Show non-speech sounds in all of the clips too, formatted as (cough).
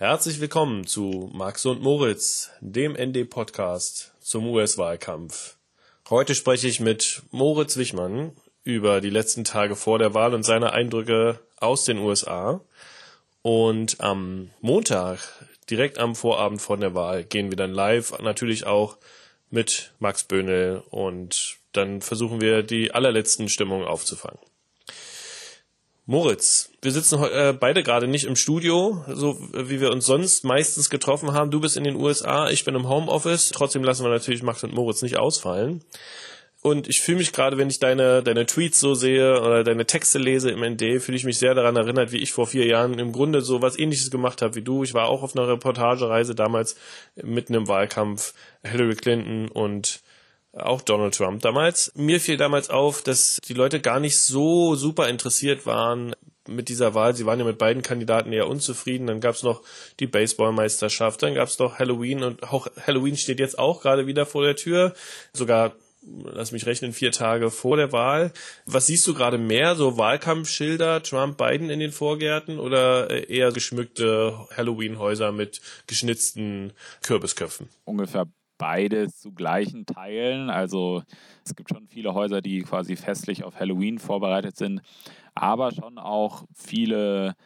Herzlich willkommen zu Max und Moritz, dem ND-Podcast zum US-Wahlkampf. Heute spreche ich mit Moritz Wichmann über die letzten Tage vor der Wahl und seine Eindrücke aus den USA. Und am Montag, direkt am Vorabend vor der Wahl, gehen wir dann live, natürlich auch mit Max Böhnel und dann versuchen wir die allerletzten Stimmungen aufzufangen. Moritz, wir sitzen äh, beide gerade nicht im Studio, so wie wir uns sonst meistens getroffen haben. Du bist in den USA, ich bin im Homeoffice. Trotzdem lassen wir natürlich Max und Moritz nicht ausfallen. Und ich fühle mich gerade, wenn ich deine, deine Tweets so sehe oder deine Texte lese im ND, fühle ich mich sehr daran erinnert, wie ich vor vier Jahren im Grunde so was ähnliches gemacht habe wie du. Ich war auch auf einer Reportagereise damals mitten im Wahlkampf Hillary Clinton und auch Donald Trump damals. Mir fiel damals auf, dass die Leute gar nicht so super interessiert waren mit dieser Wahl. Sie waren ja mit beiden Kandidaten eher unzufrieden. Dann gab es noch die Baseballmeisterschaft, dann gab es doch Halloween und Halloween steht jetzt auch gerade wieder vor der Tür. Sogar lass mich rechnen, vier Tage vor der Wahl. Was siehst du gerade mehr? So Wahlkampfschilder, Trump, Biden in den Vorgärten oder eher geschmückte Halloween-Häuser mit geschnitzten Kürbisköpfen? Ungefähr beides zu gleichen Teilen. Also es gibt schon viele Häuser, die quasi festlich auf Halloween vorbereitet sind, aber schon auch viele,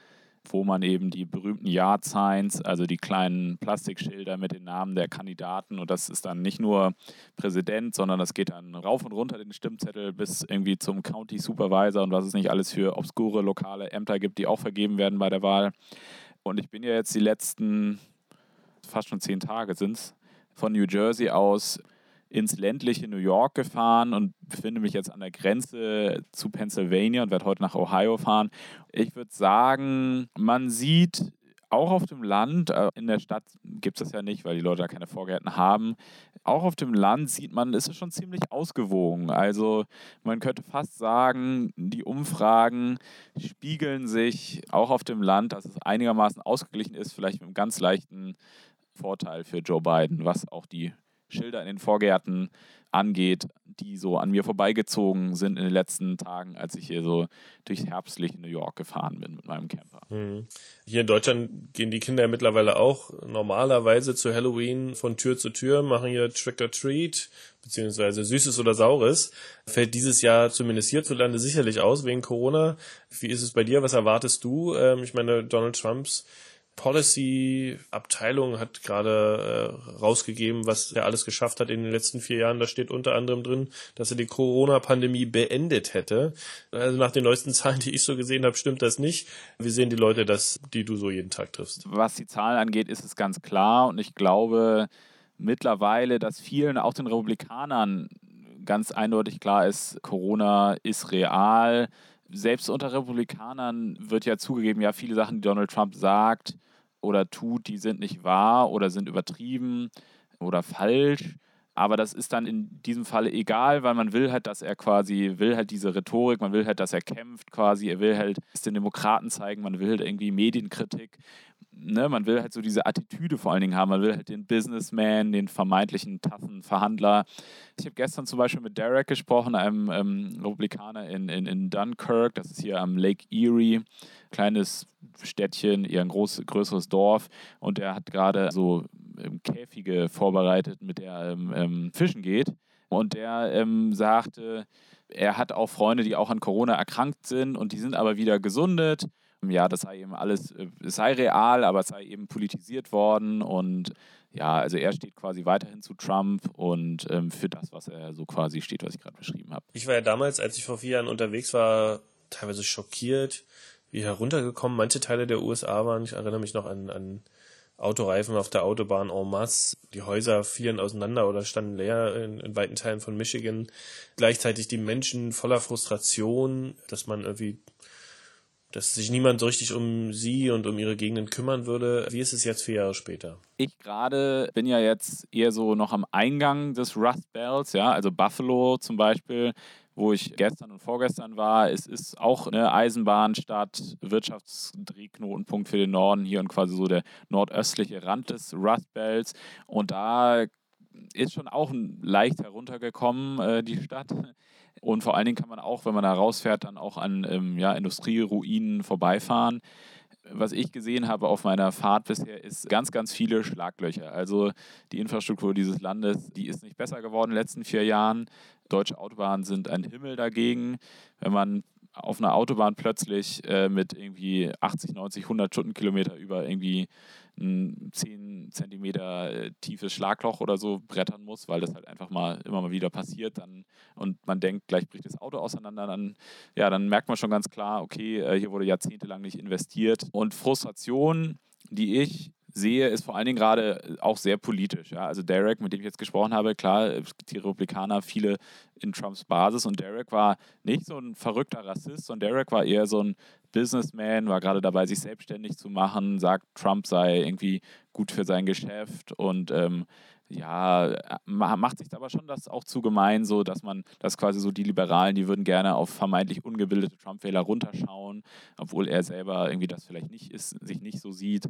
wo man eben die berühmten Yard Signs, also die kleinen Plastikschilder mit den Namen der Kandidaten und das ist dann nicht nur Präsident, sondern das geht dann rauf und runter den Stimmzettel bis irgendwie zum County Supervisor und was es nicht alles für obskure lokale Ämter gibt, die auch vergeben werden bei der Wahl. Und ich bin ja jetzt die letzten fast schon zehn Tage sind es, von New Jersey aus ins ländliche New York gefahren und befinde mich jetzt an der Grenze zu Pennsylvania und werde heute nach Ohio fahren. Ich würde sagen, man sieht auch auf dem Land, äh, in der Stadt gibt es das ja nicht, weil die Leute da keine Vorgärten haben. Auch auf dem Land sieht man, ist es schon ziemlich ausgewogen. Also man könnte fast sagen, die Umfragen spiegeln sich auch auf dem Land, dass es einigermaßen ausgeglichen ist, vielleicht mit einem ganz leichten Vorteil für Joe Biden, was auch die Schilder in den Vorgärten angeht, die so an mir vorbeigezogen sind in den letzten Tagen, als ich hier so durchs herbstliche New York gefahren bin mit meinem Camper. Mhm. Hier in Deutschland gehen die Kinder mittlerweile auch normalerweise zu Halloween von Tür zu Tür, machen hier Trick or Treat, beziehungsweise Süßes oder Saures. Fällt dieses Jahr zumindest hierzulande sicherlich aus wegen Corona. Wie ist es bei dir? Was erwartest du? Ähm, ich meine, Donald Trumps Policy-Abteilung hat gerade äh, rausgegeben, was er alles geschafft hat in den letzten vier Jahren. Da steht unter anderem drin, dass er die Corona-Pandemie beendet hätte. Also nach den neuesten Zahlen, die ich so gesehen habe, stimmt das nicht. Wie sehen die Leute das, die du so jeden Tag triffst? Was die Zahlen angeht, ist es ganz klar und ich glaube mittlerweile, dass vielen, auch den Republikanern, ganz eindeutig klar ist, Corona ist real selbst unter Republikanern wird ja zugegeben, ja, viele Sachen, die Donald Trump sagt oder tut, die sind nicht wahr oder sind übertrieben oder falsch. Aber das ist dann in diesem Falle egal, weil man will halt, dass er quasi, will halt diese Rhetorik, man will halt, dass er kämpft quasi, er will halt es den Demokraten zeigen, man will halt irgendwie Medienkritik ne, man will halt so diese Attitüde vor allen Dingen haben. Man will halt den Businessman, den vermeintlichen taffen Verhandler. Ich habe gestern zum Beispiel mit Derek gesprochen, einem ähm, Republikaner in, in, in Dunkirk, das ist hier am Lake Erie, kleines Städtchen, eher ein groß, größeres Dorf. Und er hat gerade so ähm, Käfige vorbereitet, mit der er ähm, ähm, fischen geht. Und der ähm, sagte, er hat auch Freunde, die auch an Corona erkrankt sind und die sind aber wieder gesundet ja, das sei eben alles, äh, es sei real, aber es sei eben politisiert worden und ja, also er steht quasi weiterhin zu Trump und ähm, für das, was er so quasi steht, was ich gerade beschrieben habe. Ich war ja damals, als ich vor vier Jahren unterwegs war, teilweise schockiert, wie heruntergekommen manche Teile der USA waren. Ich erinnere mich noch an, an Autoreifen auf der Autobahn en masse. Die Häuser fielen auseinander oder standen leer in, in weiten Teilen von Michigan. Gleichzeitig die Menschen voller Frustration, dass man irgendwie dass sich niemand so richtig um sie und um ihre Gegenden kümmern würde. Wie ist es jetzt vier Jahre später? Ich gerade bin ja jetzt eher so noch am Eingang des Rust Belts, ja, also Buffalo zum Beispiel, wo ich gestern und vorgestern war. Es ist auch eine Eisenbahnstadt, Wirtschaftsdrehknotenpunkt für den Norden hier und quasi so der nordöstliche Rand des Rust Belts. Und da ist schon auch leicht heruntergekommen, äh, die Stadt. Und vor allen Dingen kann man auch, wenn man da rausfährt, dann auch an ähm, ja, Industrieruinen vorbeifahren. was ich gesehen habe auf meiner Fahrt bisher, ist ganz, ganz viele Schlaglöcher. Also die Infrastruktur dieses Landes, die ist nicht besser geworden in den letzten vier Jahren. Deutsche Autobahnen sind ein Himmel dagegen. Wenn man auf einer Autobahn plötzlich äh, mit irgendwie 80, 90, 100 Stundenkilometer über irgendwie ein 10 Zentimeter äh, tiefes Schlagloch oder so brettern muss, weil das halt einfach mal immer mal wieder passiert dann und man denkt, gleich bricht das Auto auseinander, dann, ja, dann merkt man schon ganz klar, okay, äh, hier wurde jahrzehntelang nicht investiert. Und Frustration, die ich sehe, ist vor allen Dingen gerade äh, auch sehr politisch. Ja? Also Derek, mit dem ich jetzt gesprochen habe, klar, die Republikaner, viele in Trumps Basis und Derek war nicht so ein verrückter Rassist, sondern Derek war eher so ein Businessman, war gerade dabei, sich selbstständig zu machen, sagt, Trump sei irgendwie gut für sein Geschäft und ähm, ja, macht sich aber schon das auch zu gemein, so dass man, dass quasi so die Liberalen, die würden gerne auf vermeintlich ungebildete Trump-Wähler runterschauen, obwohl er selber irgendwie das vielleicht nicht ist, sich nicht so sieht.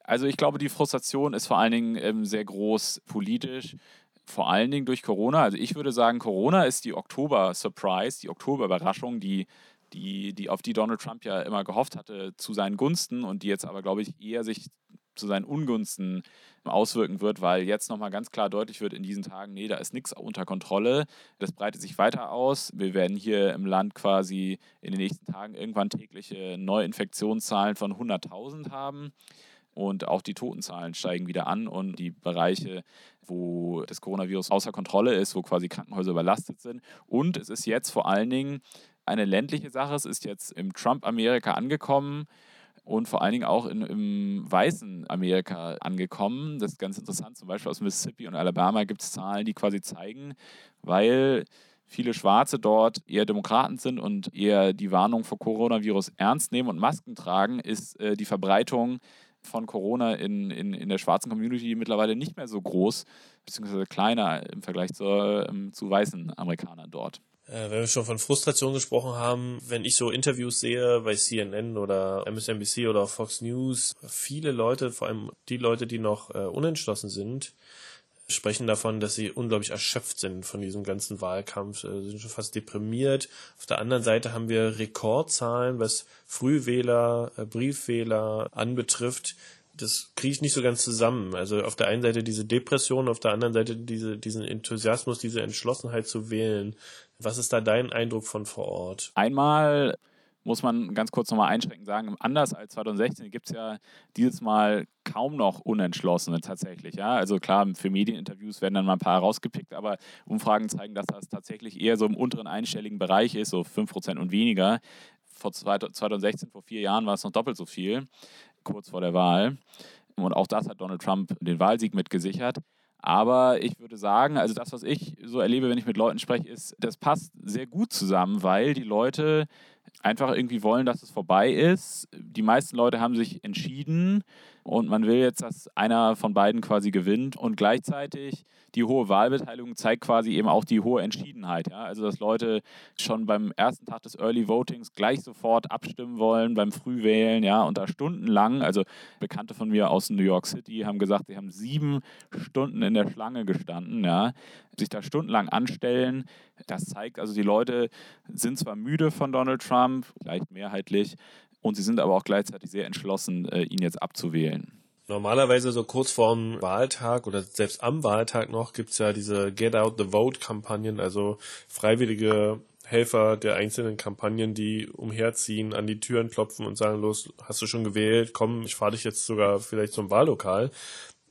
Also ich glaube, die Frustration ist vor allen Dingen ähm, sehr groß politisch, vor allen Dingen durch Corona. Also ich würde sagen, Corona ist die Oktober-Surprise, die Oktober-Überraschung, die die, die, auf die Donald Trump ja immer gehofft hatte, zu seinen Gunsten und die jetzt aber, glaube ich, eher sich zu seinen Ungunsten auswirken wird, weil jetzt nochmal ganz klar deutlich wird in diesen Tagen, nee, da ist nichts unter Kontrolle. Das breitet sich weiter aus. Wir werden hier im Land quasi in den nächsten Tagen irgendwann tägliche Neuinfektionszahlen von 100.000 haben. Und auch die Totenzahlen steigen wieder an und die Bereiche, wo das Coronavirus außer Kontrolle ist, wo quasi Krankenhäuser überlastet sind. Und es ist jetzt vor allen Dingen eine ländliche Sache. Es ist jetzt im Trump-Amerika angekommen und vor allen Dingen auch in, im weißen Amerika angekommen. Das ist ganz interessant. Zum Beispiel aus Mississippi und Alabama gibt es Zahlen, die quasi zeigen, weil viele Schwarze dort eher Demokraten sind und eher die Warnung vor Coronavirus ernst nehmen und Masken tragen, ist äh, die Verbreitung von Corona in, in, in der schwarzen Community mittlerweile nicht mehr so groß, beziehungsweise kleiner im Vergleich zu, ähm, zu weißen Amerikanern dort. Äh, wenn wir schon von Frustration gesprochen haben, wenn ich so Interviews sehe bei CNN oder MSNBC oder Fox News, viele Leute, vor allem die Leute, die noch äh, unentschlossen sind, sprechen davon, dass sie unglaublich erschöpft sind von diesem ganzen Wahlkampf, äh, sind schon fast deprimiert. Auf der anderen Seite haben wir Rekordzahlen, was Frühwähler, äh, Briefwähler anbetrifft, das kriege ich nicht so ganz zusammen. Also auf der einen Seite diese Depression, auf der anderen Seite diese, diesen Enthusiasmus, diese Entschlossenheit zu wählen. Was ist da dein Eindruck von vor Ort? Einmal muss man ganz kurz nochmal einschränkend sagen, anders als 2016 gibt es ja dieses Mal kaum noch Unentschlossene tatsächlich. Ja? Also klar, für Medieninterviews werden dann mal ein paar rausgepickt, aber Umfragen zeigen, dass das tatsächlich eher so im unteren einstelligen Bereich ist, so 5% und weniger. Vor 2016, vor vier Jahren war es noch doppelt so viel kurz vor der Wahl. Und auch das hat Donald Trump den Wahlsieg mitgesichert. Aber ich würde sagen, also das, was ich so erlebe, wenn ich mit Leuten spreche, ist, das passt sehr gut zusammen, weil die Leute einfach irgendwie wollen, dass es vorbei ist. Die meisten Leute haben sich entschieden und man will jetzt, dass einer von beiden quasi gewinnt und gleichzeitig die hohe Wahlbeteiligung zeigt quasi eben auch die hohe Entschiedenheit. Ja? Also, dass Leute schon beim ersten Tag des Early Votings gleich sofort abstimmen wollen, beim Frühwählen, ja, und da stundenlang, also Bekannte von mir aus New York City haben gesagt, sie haben sieben Stunden in der Schlange gestanden, ja, sich da stundenlang anstellen. Das zeigt, also die Leute sind zwar müde von Donald Trump, vielleicht mehrheitlich, und sie sind aber auch gleichzeitig sehr entschlossen, äh, ihn jetzt abzuwählen. Normalerweise so kurz vorm Wahltag oder selbst am Wahltag noch gibt's ja diese Get Out the Vote-Kampagnen, also freiwillige Helfer der einzelnen Kampagnen, die umherziehen, an die Türen klopfen und sagen, los, hast du schon gewählt, komm, ich fahre dich jetzt sogar vielleicht zum Wahllokal.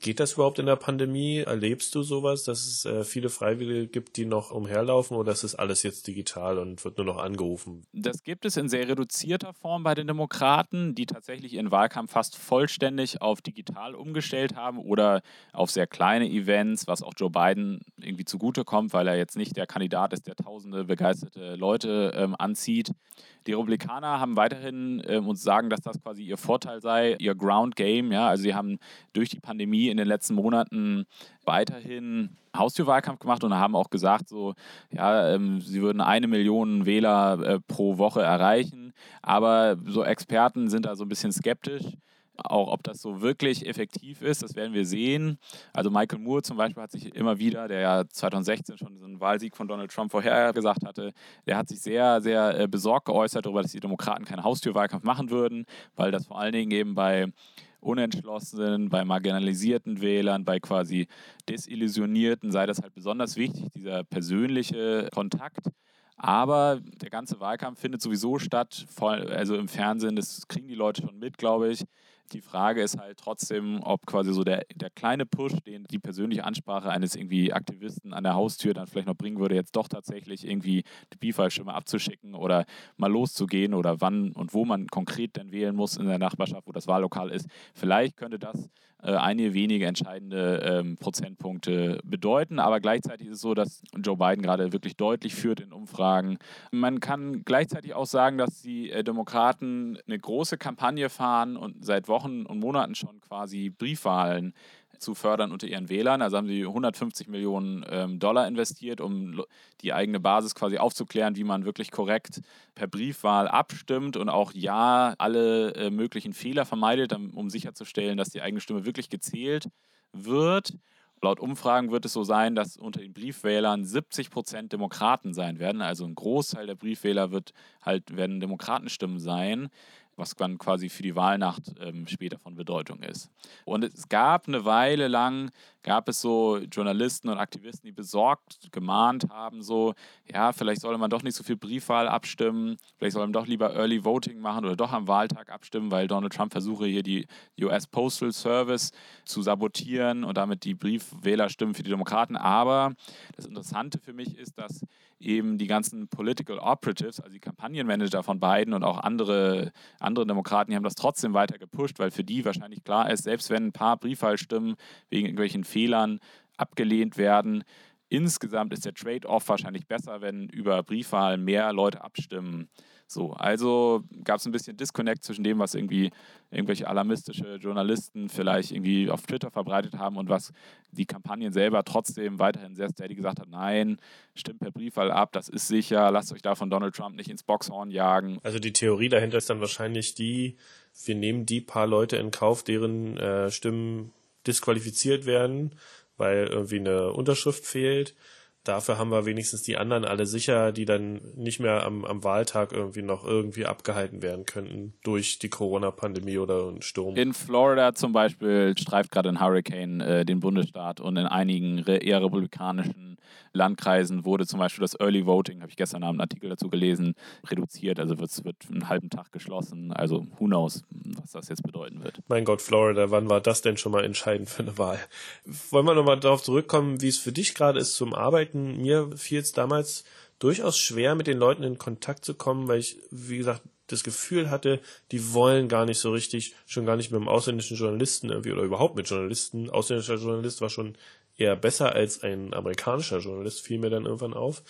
Geht das überhaupt in der Pandemie? Erlebst du sowas, dass es äh, viele Freiwillige gibt, die noch umherlaufen oder ist das alles jetzt digital und wird nur noch angerufen? Das gibt es in sehr reduzierter Form bei den Demokraten, die tatsächlich ihren Wahlkampf fast vollständig auf digital umgestellt haben oder auf sehr kleine Events, was auch Joe Biden irgendwie zugutekommt, weil er jetzt nicht der Kandidat ist, der tausende begeisterte Leute ähm, anzieht. Die Republikaner haben weiterhin ähm, uns sagen, dass das quasi ihr Vorteil sei, ihr Ground Game. Ja, also sie haben durch die Pandemie in den letzten Monaten weiterhin Haustürwahlkampf gemacht und haben auch gesagt, so ja, ähm, sie würden eine Million Wähler äh, pro Woche erreichen. Aber so Experten sind da so ein bisschen skeptisch Auch ob das so wirklich effektiv ist, das werden wir sehen. Also Michael Moore zum Beispiel hat sich immer wieder, der ja 2016 schon so einen Wahlsieg von Donald Trump vorhergesagt hatte, der hat sich sehr, sehr äh, besorgt geäußert darüber, dass die Demokraten keinen Haustürwahlkampf machen würden, weil das vor allen Dingen eben bei Unentschlossenen, bei marginalisierten Wählern, bei quasi Desillusionierten sei das halt besonders wichtig, dieser persönliche Kontakt. Aber der ganze Wahlkampf findet sowieso statt, also im Fernsehen, das kriegen die Leute schon mit, glaube ich. Die Frage ist halt trotzdem, ob quasi so der, der kleine Push, den die persönliche Ansprache eines irgendwie Aktivisten an der Haustür dann vielleicht noch bringen würde, jetzt doch tatsächlich irgendwie die Briefwahlstimme abzuschicken oder mal loszugehen oder wann und wo man konkret denn wählen muss in der Nachbarschaft, wo das Wahllokal ist. Vielleicht könnte das äh, einige wenige entscheidende ähm, Prozentpunkte bedeuten, aber gleichzeitig ist es so, dass Joe Biden gerade wirklich deutlich führt in Umfragen. Man kann gleichzeitig auch sagen, dass die äh, Demokraten eine große Kampagne fahren und seit Wochen Wochen und Monaten schon quasi Briefwahlen zu fördern unter ihren Wählern. Also haben sie 150 Millionen ähm, Dollar investiert, um die eigene Basis quasi aufzuklären, wie man wirklich korrekt per Briefwahl abstimmt und auch ja alle äh, möglichen Fehler vermeidet, um sicherzustellen, dass die eigene Stimme wirklich gezählt wird. Laut Umfragen wird es so sein, dass unter den Briefwählern 70 Prozent Demokraten sein werden. Also ein Großteil der Briefwähler wird halt, werden Demokratenstimmen sein was dann quasi für die Wahlnacht ähm, später von Bedeutung ist. Und es gab eine Weile lang, gab es so Journalisten und Aktivisten, die besorgt gemahnt haben, so, ja, vielleicht solle man doch nicht so viel Briefwahl abstimmen, vielleicht soll man doch lieber Early Voting machen oder doch am Wahltag abstimmen, weil Donald Trump versuche hier die US Postal Service zu sabotieren und damit die Briefwählerstimmen für die Demokraten. Aber das Interessante für mich ist, dass eben die ganzen Political Operatives, also die Kampagnenmanager von Biden und auch andere, andere Demokraten, haben das trotzdem weiter gepusht, weil für die wahrscheinlich klar ist, selbst wenn ein paar Briefwahlstimmen wegen irgendwelchen Fehlern abgelehnt werden, insgesamt ist der Trade-off wahrscheinlich besser, wenn über Briefwahl mehr Leute abstimmen so, also gab es ein bisschen Disconnect zwischen dem, was irgendwie irgendwelche alarmistische Journalisten vielleicht irgendwie auf Twitter verbreitet haben und was die Kampagnen selber trotzdem weiterhin sehr steady gesagt hat, nein, stimmt per Briefwahl ab, das ist sicher, lasst euch da von Donald Trump nicht ins Boxhorn jagen. Also die Theorie dahinter ist dann wahrscheinlich die, wir nehmen die paar Leute in Kauf, deren äh, Stimmen disqualifiziert werden, weil irgendwie eine Unterschrift fehlt dafür haben wir wenigstens die anderen alle sicher, die dann nicht mehr am, am Wahltag irgendwie noch irgendwie abgehalten werden könnten durch die Corona-Pandemie oder einen Sturm. In Florida zum Beispiel streift gerade ein Hurricane äh, den Bundesstaat und in einigen eher republikanischen Landkreisen wurde zum Beispiel das Early Voting, habe ich gestern Abend einen Artikel dazu gelesen, reduziert. Also wird, wird einen halben Tag geschlossen. Also who knows, was das jetzt bedeuten wird. Mein Gott, Florida, wann war das denn schon mal entscheidend für eine Wahl? Wollen wir nochmal darauf zurückkommen, wie es für dich gerade ist zum Arbeiten? Mir fiel es damals durchaus schwer, mit den Leuten in Kontakt zu kommen, weil ich, wie gesagt, das Gefühl hatte, die wollen gar nicht so richtig, schon gar nicht mit einem ausländischen Journalisten irgendwie oder überhaupt mit Journalisten. Ausländischer Journalist war schon eher besser als ein amerikanischer Journalist, fiel mir dann irgendwann auf.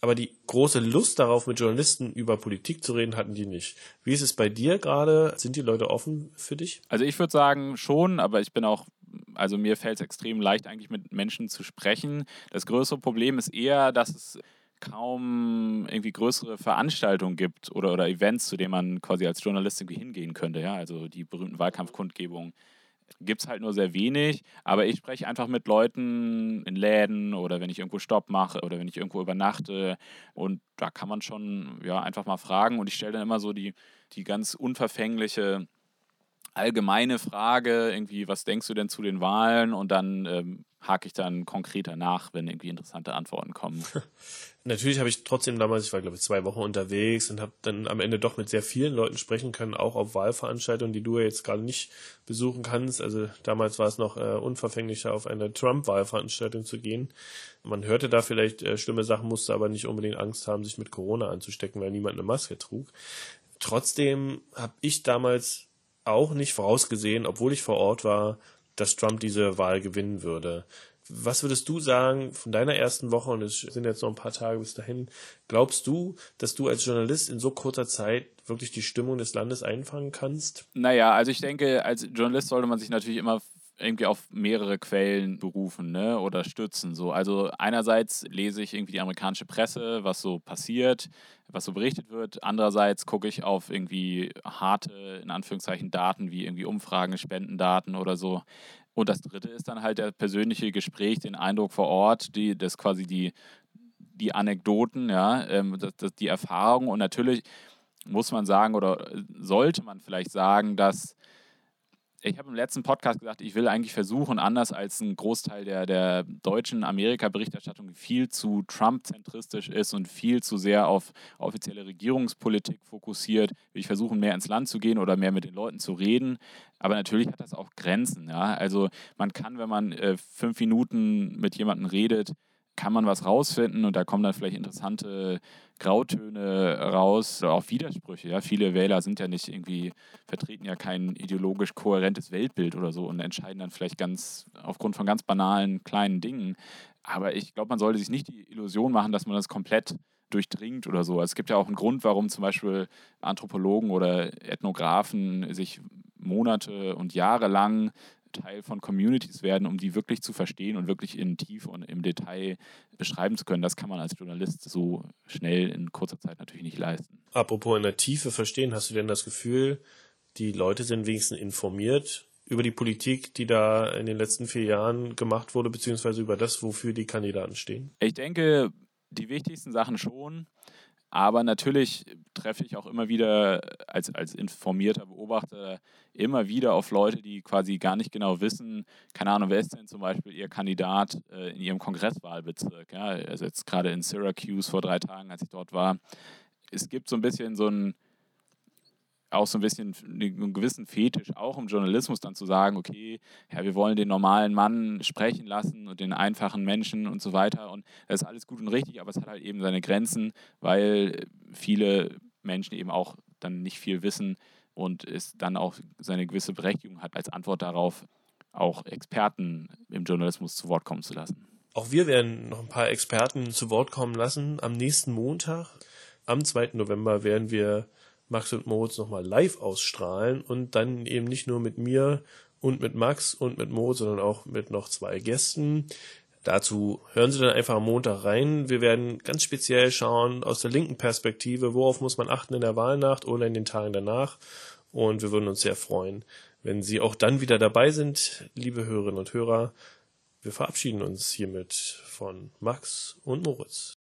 Aber die große Lust darauf, mit Journalisten über Politik zu reden, hatten die nicht. Wie ist es bei dir gerade? Sind die Leute offen für dich? Also ich würde sagen schon, aber ich bin auch also mir fällt es extrem leicht, eigentlich mit Menschen zu sprechen. Das größere Problem ist eher, dass es kaum irgendwie größere Veranstaltungen gibt oder, oder Events, zu denen man quasi als Journalist irgendwie hingehen könnte. Ja? Also die berühmten Wahlkampfkundgebungen gibt es halt nur sehr wenig. Aber ich spreche einfach mit Leuten in Läden oder wenn ich irgendwo Stopp mache oder wenn ich irgendwo übernachte. Und da kann man schon ja, einfach mal fragen. Und ich stelle dann immer so die, die ganz unverfängliche allgemeine Frage, irgendwie, was denkst du denn zu den Wahlen? Und dann ähm, hake ich dann konkreter nach, wenn irgendwie interessante Antworten kommen. (laughs) Natürlich habe ich trotzdem damals, ich war glaube ich zwei Wochen unterwegs und habe dann am Ende doch mit sehr vielen Leuten sprechen können, auch auf Wahlveranstaltungen, die du ja jetzt gerade nicht besuchen kannst. Also damals war es noch äh, unverfänglicher, auf eine Trump-Wahlveranstaltung zu gehen. Man hörte da vielleicht äh, schlimme Sachen, musste aber nicht unbedingt Angst haben, sich mit Corona anzustecken, weil niemand eine Maske trug. Trotzdem habe ich damals auch nicht vorausgesehen, obwohl ich vor Ort war, dass Trump diese Wahl gewinnen würde. Was würdest du sagen von deiner ersten Woche, und es sind jetzt noch ein paar Tage bis dahin, glaubst du, dass du als Journalist in so kurzer Zeit wirklich die Stimmung des Landes einfangen kannst? Naja, also ich denke, als Journalist sollte man sich natürlich immer irgendwie auf mehrere Quellen berufen ne, oder stützen. So. Also einerseits lese ich irgendwie die amerikanische Presse, was so passiert, was so berichtet wird. Andererseits gucke ich auf irgendwie harte, in Anführungszeichen, Daten wie irgendwie Umfragen, Spendendaten oder so. Und das dritte ist dann halt der persönliche Gespräch, den Eindruck vor Ort, die, das quasi die, die Anekdoten, ja, ähm, das, das, die Erfahrung. Und natürlich muss man sagen oder sollte man vielleicht sagen, dass ich habe im letzten Podcast gesagt, ich will eigentlich versuchen, anders als ein Großteil der, der deutschen Amerika-Berichterstattung viel zu Trump-zentristisch ist und viel zu sehr auf offizielle Regierungspolitik fokussiert, will ich versuchen, mehr ins Land zu gehen oder mehr mit den Leuten zu reden. Aber natürlich hat das auch Grenzen. Ja? Also man kann, wenn man äh, fünf Minuten mit jemandem redet, kann man was rausfinden und da kommen dann vielleicht interessante Grautöne raus, auch Widersprüche. Ja? Viele Wähler sind ja nicht irgendwie, vertreten ja kein ideologisch kohärentes Weltbild oder so und entscheiden dann vielleicht ganz aufgrund von ganz banalen kleinen Dingen. Aber ich glaube, man sollte sich nicht die Illusion machen, dass man das komplett durchdringt oder so. Also es gibt ja auch einen Grund, warum zum Beispiel Anthropologen oder Ethnografen sich Monate und Jahre lang Teil von Communities werden, um die wirklich zu verstehen und wirklich in Tiefe und im Detail beschreiben zu können. Das kann man als Journalist so schnell in kurzer Zeit natürlich nicht leisten. Apropos in der Tiefe verstehen, hast du denn das Gefühl, die Leute sind wenigstens informiert über die Politik, die da in den letzten vier Jahren gemacht wurde, beziehungsweise über das, wofür die Kandidaten stehen? Ich denke, die wichtigsten Sachen schon. Aber natürlich treffe ich auch immer wieder als, als informierter Beobachter immer wieder auf Leute, die quasi gar nicht genau wissen, keine Ahnung, wer ist denn zum Beispiel ihr Kandidat äh, in ihrem Kongresswahlbezirk. Ja? Also jetzt gerade in Syracuse vor drei Tagen, als ich dort war. Es gibt so ein bisschen so ein auch so ein bisschen einen gewissen Fetisch, auch im Journalismus dann zu sagen, okay, ja, wir wollen den normalen Mann sprechen lassen und den einfachen Menschen und so weiter. Und das ist alles gut und richtig, aber es hat halt eben seine Grenzen, weil viele Menschen eben auch dann nicht viel wissen und es dann auch seine gewisse Berechtigung hat, als Antwort darauf auch Experten im Journalismus zu Wort kommen zu lassen. Auch wir werden noch ein paar Experten zu Wort kommen lassen. Am nächsten Montag, am 2. November, werden wir Max und Moritz nochmal live ausstrahlen und dann eben nicht nur mit mir und mit Max und mit Moritz, sondern auch mit noch zwei Gästen. Dazu hören Sie dann einfach am Montag rein. Wir werden ganz speziell schauen aus der linken Perspektive, worauf muss man achten in der Wahlnacht oder in den Tagen danach. Und wir würden uns sehr freuen, wenn Sie auch dann wieder dabei sind, liebe Hörerinnen und Hörer. Wir verabschieden uns hiermit von Max und Moritz.